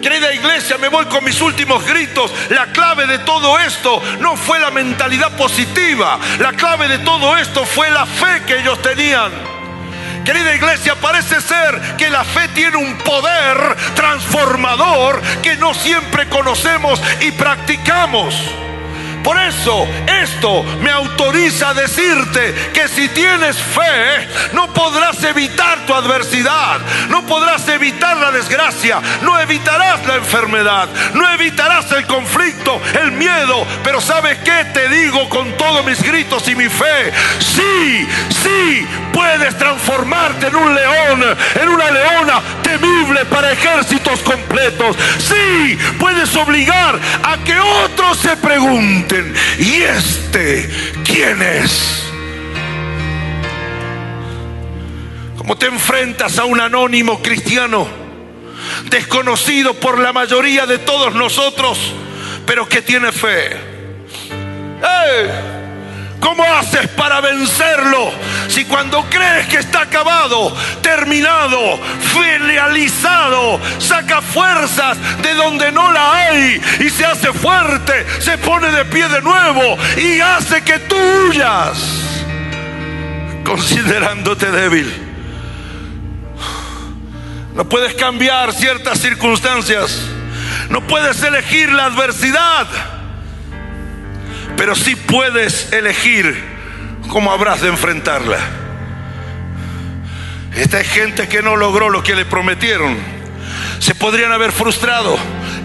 A: Querida iglesia, me voy con mis últimos gritos. La clave de todo esto no fue la mentalidad positiva. La clave de todo esto fue la fe que ellos tenían. Querida iglesia, parece ser que la fe tiene un poder transformador que no siempre conocemos y practicamos. Por eso esto me autoriza a decirte que si tienes fe, no podrás evitar tu adversidad, no podrás evitar la desgracia, no evitarás la enfermedad, no evitarás el conflicto, el miedo, pero ¿sabes qué? Te digo con todos mis gritos y mi fe, sí, sí, puedes transformarte en un león, en una leona temible para ejércitos completos. Sí, puedes obligar a que otros se pregunten ¿y este quién es? ¿Cómo te enfrentas a un anónimo cristiano desconocido por la mayoría de todos nosotros, pero que tiene fe? ¡Eh! ¿Cómo haces para vencerlo? Si cuando crees que está acabado, terminado, filializado, saca fuerzas de donde no la hay y se hace fuerte, se pone de pie de nuevo y hace que tú huyas, considerándote débil. No puedes cambiar ciertas circunstancias. No puedes elegir la adversidad pero sí puedes elegir cómo habrás de enfrentarla. Esta es gente que no logró lo que le prometieron. Se podrían haber frustrado,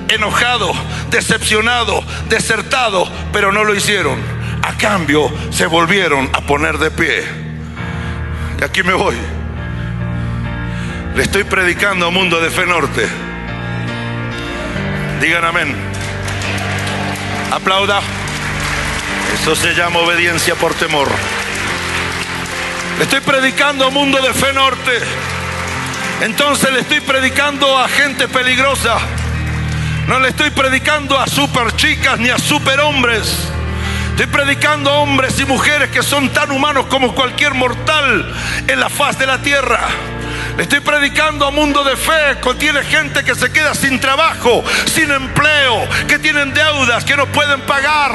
A: enojado, decepcionado, desertado, pero no lo hicieron. A cambio, se volvieron a poner de pie. Y aquí me voy. Le estoy predicando a Mundo de Fe Norte. Digan amén. Aplauda. Se llama obediencia por temor. Estoy predicando mundo de fe norte. Entonces le estoy predicando a gente peligrosa. No le estoy predicando a super chicas ni a super hombres. Estoy predicando a hombres y mujeres que son tan humanos como cualquier mortal en la faz de la tierra. Estoy predicando a mundo de fe. Contiene gente que se queda sin trabajo, sin empleo, que tienen deudas, que no pueden pagar.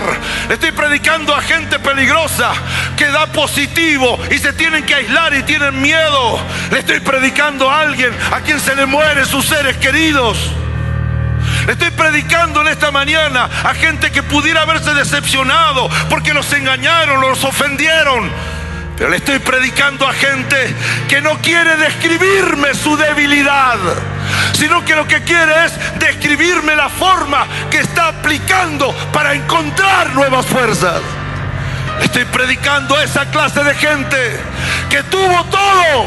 A: Estoy predicando a gente peligrosa que da positivo y se tienen que aislar y tienen miedo. Le estoy predicando a alguien a quien se le mueren sus seres queridos. Le estoy predicando en esta mañana a gente que pudiera haberse decepcionado porque los engañaron, los ofendieron. Pero le estoy predicando a gente que no quiere describirme su debilidad, sino que lo que quiere es describirme la forma que está aplicando para encontrar nuevas fuerzas. Estoy predicando a esa clase de gente que tuvo todo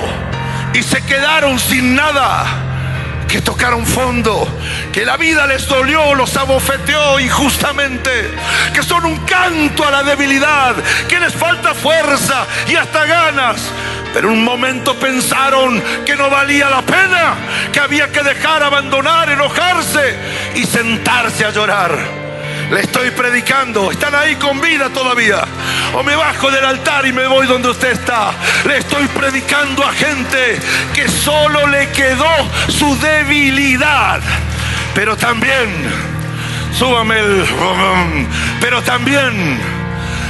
A: y se quedaron sin nada que tocaron fondo, que la vida les dolió, los abofeteó injustamente, que son un canto a la debilidad, que les falta fuerza y hasta ganas. Pero un momento pensaron que no valía la pena, que había que dejar abandonar, enojarse y sentarse a llorar. Le estoy predicando. Están ahí con vida todavía. O me bajo del altar y me voy donde usted está. Le estoy predicando a gente que solo le quedó su debilidad. Pero también, súbame el... Pero también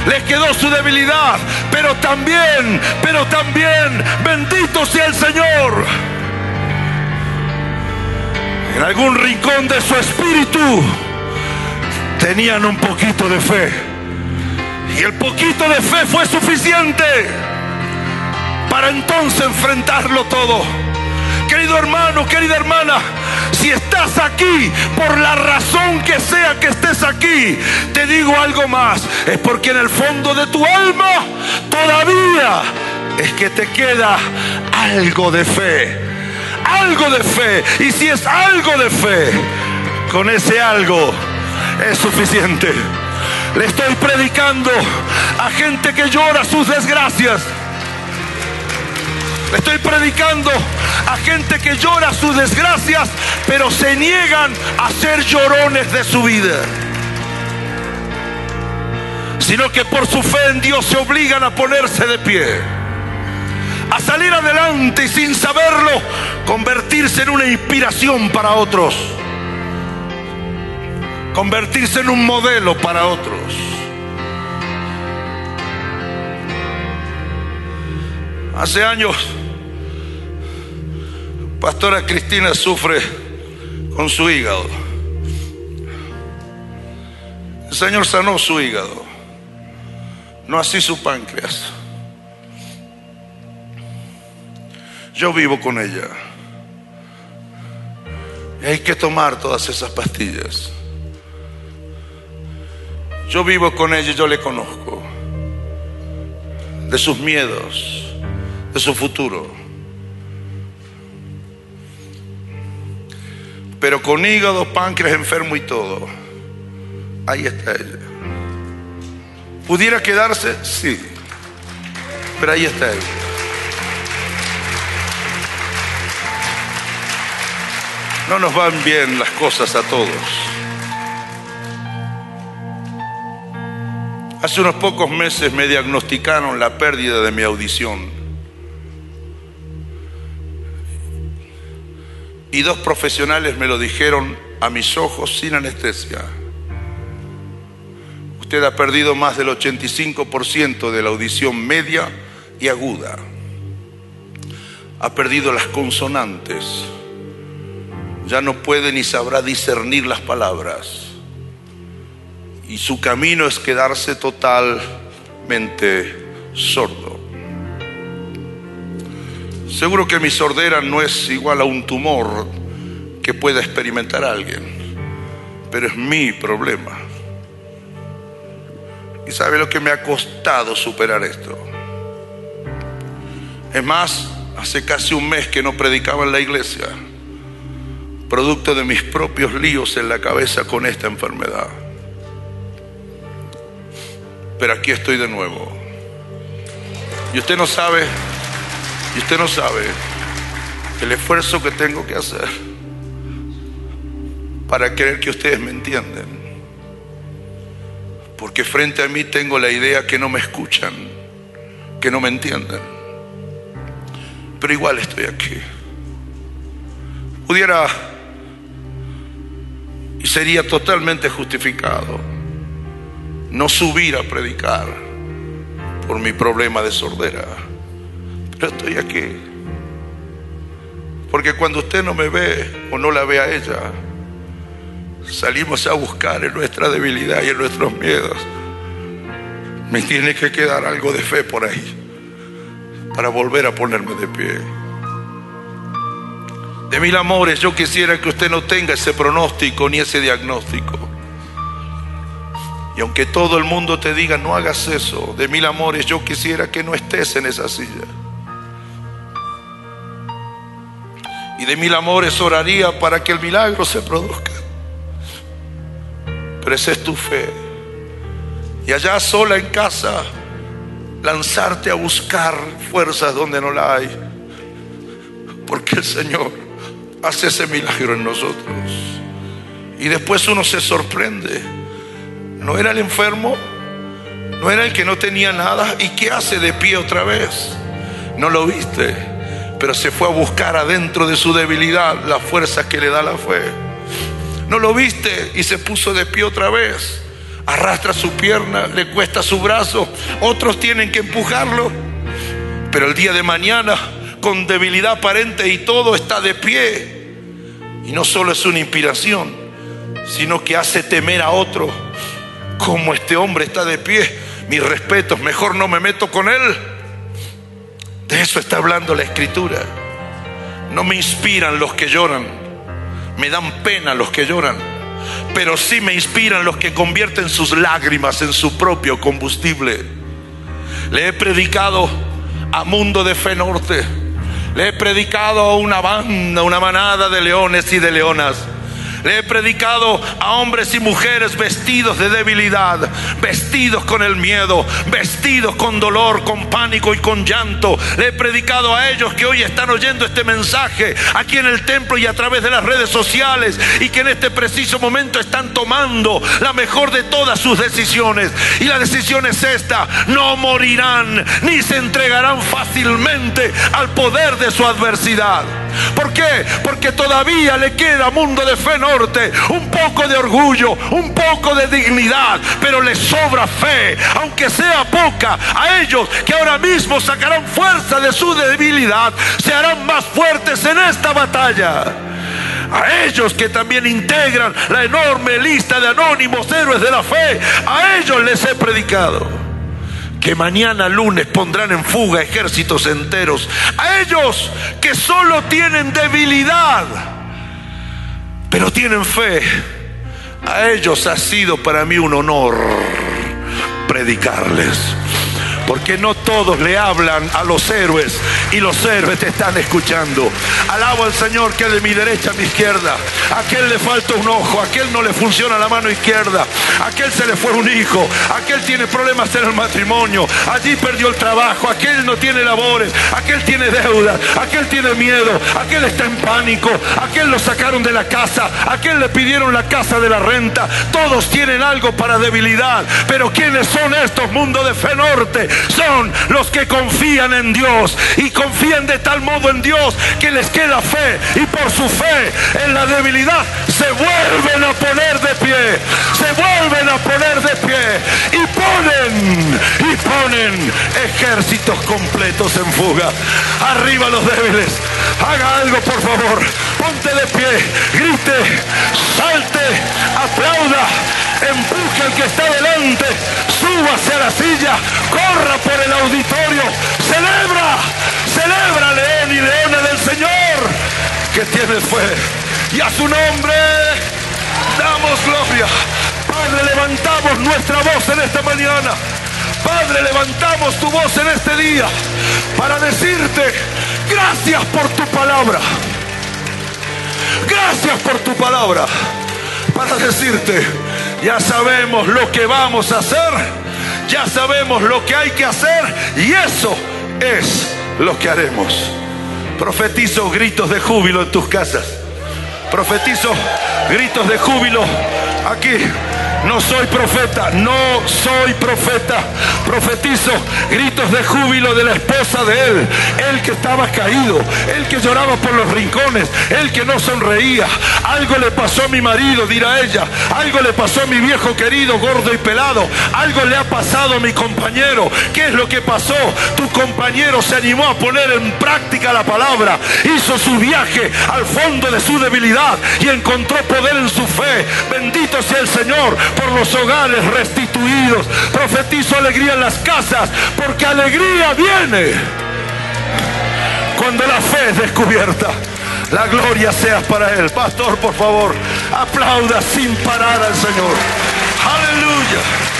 A: les quedó su debilidad, pero también, pero también, bendito sea el Señor. En algún rincón de su espíritu tenían un poquito de fe. Y el poquito de fe fue suficiente para entonces enfrentarlo todo. Querido hermano, querida hermana, si estás aquí por la razón que sea que estés aquí, te digo algo más. Es porque en el fondo de tu alma todavía es que te queda algo de fe. Algo de fe. Y si es algo de fe, con ese algo es suficiente. Le estoy predicando a gente que llora sus desgracias. Le estoy predicando a gente que llora sus desgracias, pero se niegan a ser llorones de su vida. Sino que por su fe en Dios se obligan a ponerse de pie. A salir adelante y sin saberlo, convertirse en una inspiración para otros convertirse en un modelo para otros. Hace años, Pastora Cristina sufre con su hígado. El Señor sanó su hígado, no así su páncreas. Yo vivo con ella. Y hay que tomar todas esas pastillas. Yo vivo con ella y yo le conozco. De sus miedos, de su futuro. Pero con hígado, páncreas enfermo y todo. Ahí está ella. ¿Pudiera quedarse? Sí. Pero ahí está ella. No nos van bien las cosas a todos. Hace unos pocos meses me diagnosticaron la pérdida de mi audición. Y dos profesionales me lo dijeron a mis ojos sin anestesia. Usted ha perdido más del 85% de la audición media y aguda. Ha perdido las consonantes. Ya no puede ni sabrá discernir las palabras y su camino es quedarse totalmente sordo. Seguro que mi sordera no es igual a un tumor que pueda experimentar alguien, pero es mi problema. ¿Y sabe lo que me ha costado superar esto? Es más, hace casi un mes que no predicaba en la iglesia, producto de mis propios líos en la cabeza con esta enfermedad. Pero aquí estoy de nuevo. Y usted no sabe, y usted no sabe el esfuerzo que tengo que hacer para creer que ustedes me entienden. Porque frente a mí tengo la idea que no me escuchan, que no me entienden. Pero igual estoy aquí. Pudiera y sería totalmente justificado no subir a predicar por mi problema de sordera. Pero estoy aquí. Porque cuando usted no me ve o no la ve a ella, salimos a buscar en nuestra debilidad y en nuestros miedos. Me tiene que quedar algo de fe por ahí para volver a ponerme de pie. De mil amores, yo quisiera que usted no tenga ese pronóstico ni ese diagnóstico. Y aunque todo el mundo te diga, no hagas eso, de mil amores, yo quisiera que no estés en esa silla. Y de mil amores oraría para que el milagro se produzca. Pero esa es tu fe. Y allá sola en casa, lanzarte a buscar fuerzas donde no la hay. Porque el Señor hace ese milagro en nosotros. Y después uno se sorprende. ¿No era el enfermo? ¿No era el que no tenía nada? ¿Y qué hace de pie otra vez? ¿No lo viste? Pero se fue a buscar adentro de su debilidad la fuerza que le da la fe. ¿No lo viste? Y se puso de pie otra vez. Arrastra su pierna, le cuesta su brazo. Otros tienen que empujarlo. Pero el día de mañana, con debilidad aparente y todo, está de pie. Y no solo es una inspiración, sino que hace temer a otro. Como este hombre está de pie, mis respetos, mejor no me meto con él. De eso está hablando la escritura. No me inspiran los que lloran, me dan pena los que lloran, pero sí me inspiran los que convierten sus lágrimas en su propio combustible. Le he predicado a Mundo de Fe Norte, le he predicado a una banda, una manada de leones y de leonas le he predicado a hombres y mujeres vestidos de debilidad, vestidos con el miedo, vestidos con dolor, con pánico y con llanto. Le he predicado a ellos que hoy están oyendo este mensaje aquí en el templo y a través de las redes sociales y que en este preciso momento están tomando la mejor de todas sus decisiones. Y la decisión es esta, no morirán ni se entregarán fácilmente al poder de su adversidad. ¿Por qué? Porque todavía le queda mundo de fe norte, un poco de orgullo, un poco de dignidad, pero le sobra fe, aunque sea poca. A ellos que ahora mismo sacarán fuerza de su debilidad, se harán más fuertes en esta batalla. A ellos que también integran la enorme lista de anónimos héroes de la fe, a ellos les he predicado que mañana lunes pondrán en fuga ejércitos enteros. A ellos que solo tienen debilidad, pero tienen fe. A ellos ha sido para mí un honor predicarles. Porque no todos le hablan a los héroes y los héroes te están escuchando. Alabo al Señor que de mi derecha a mi izquierda. A aquel le falta un ojo, a aquel no le funciona la mano izquierda, a aquel se le fue un hijo, a aquel tiene problemas en el matrimonio, allí perdió el trabajo, aquel no tiene labores, aquel tiene deuda, aquel tiene miedo, aquel está en pánico, aquel lo sacaron de la casa, aquel le pidieron la casa de la renta. Todos tienen algo para debilidad, pero ¿quiénes son estos mundos de fe norte? Son los que confían en Dios y confían de tal modo en Dios que les queda fe y por su fe en la debilidad se vuelven a poner de pie, se vuelven a poner de pie y ponen y ponen ejércitos completos en fuga. Arriba los débiles, haga algo por favor, ponte de pie, grite, salte, aplauda, empuje al que está delante, suba hacia la silla, corra por el auditorio, celebra, celebra león y leona del Señor que tiene fe. Y a su nombre damos gloria. Padre, levantamos nuestra voz en esta mañana. Padre, levantamos tu voz en este día para decirte gracias por tu palabra. Gracias por tu palabra. Para decirte, ya sabemos lo que vamos a hacer ya sabemos lo que hay que hacer y eso es lo que haremos. Profetizo gritos de júbilo en tus casas. Profetizo gritos de júbilo aquí
B: No soy profeta, no soy profeta. Profetizo gritos de júbilo de la esposa de él, el que estaba caído, el que lloraba por los rincones, el que no sonreía. Algo le pasó a mi marido, dirá ella. Algo le pasó a mi viejo querido, gordo y pelado. Algo le ha pasado a mi compañero. ¿Qué es lo que pasó? Tu compañero se animó a poner en práctica la palabra, hizo su viaje al fondo de su debilidad y encontró poder en su fe. Bendito sea el Señor por los hogares restituidos. Profetizo alegría en las casas, porque alegría viene cuando la fe es descubierta. La gloria sea para Él. Pastor, por favor, aplauda sin parar al Señor. Aleluya.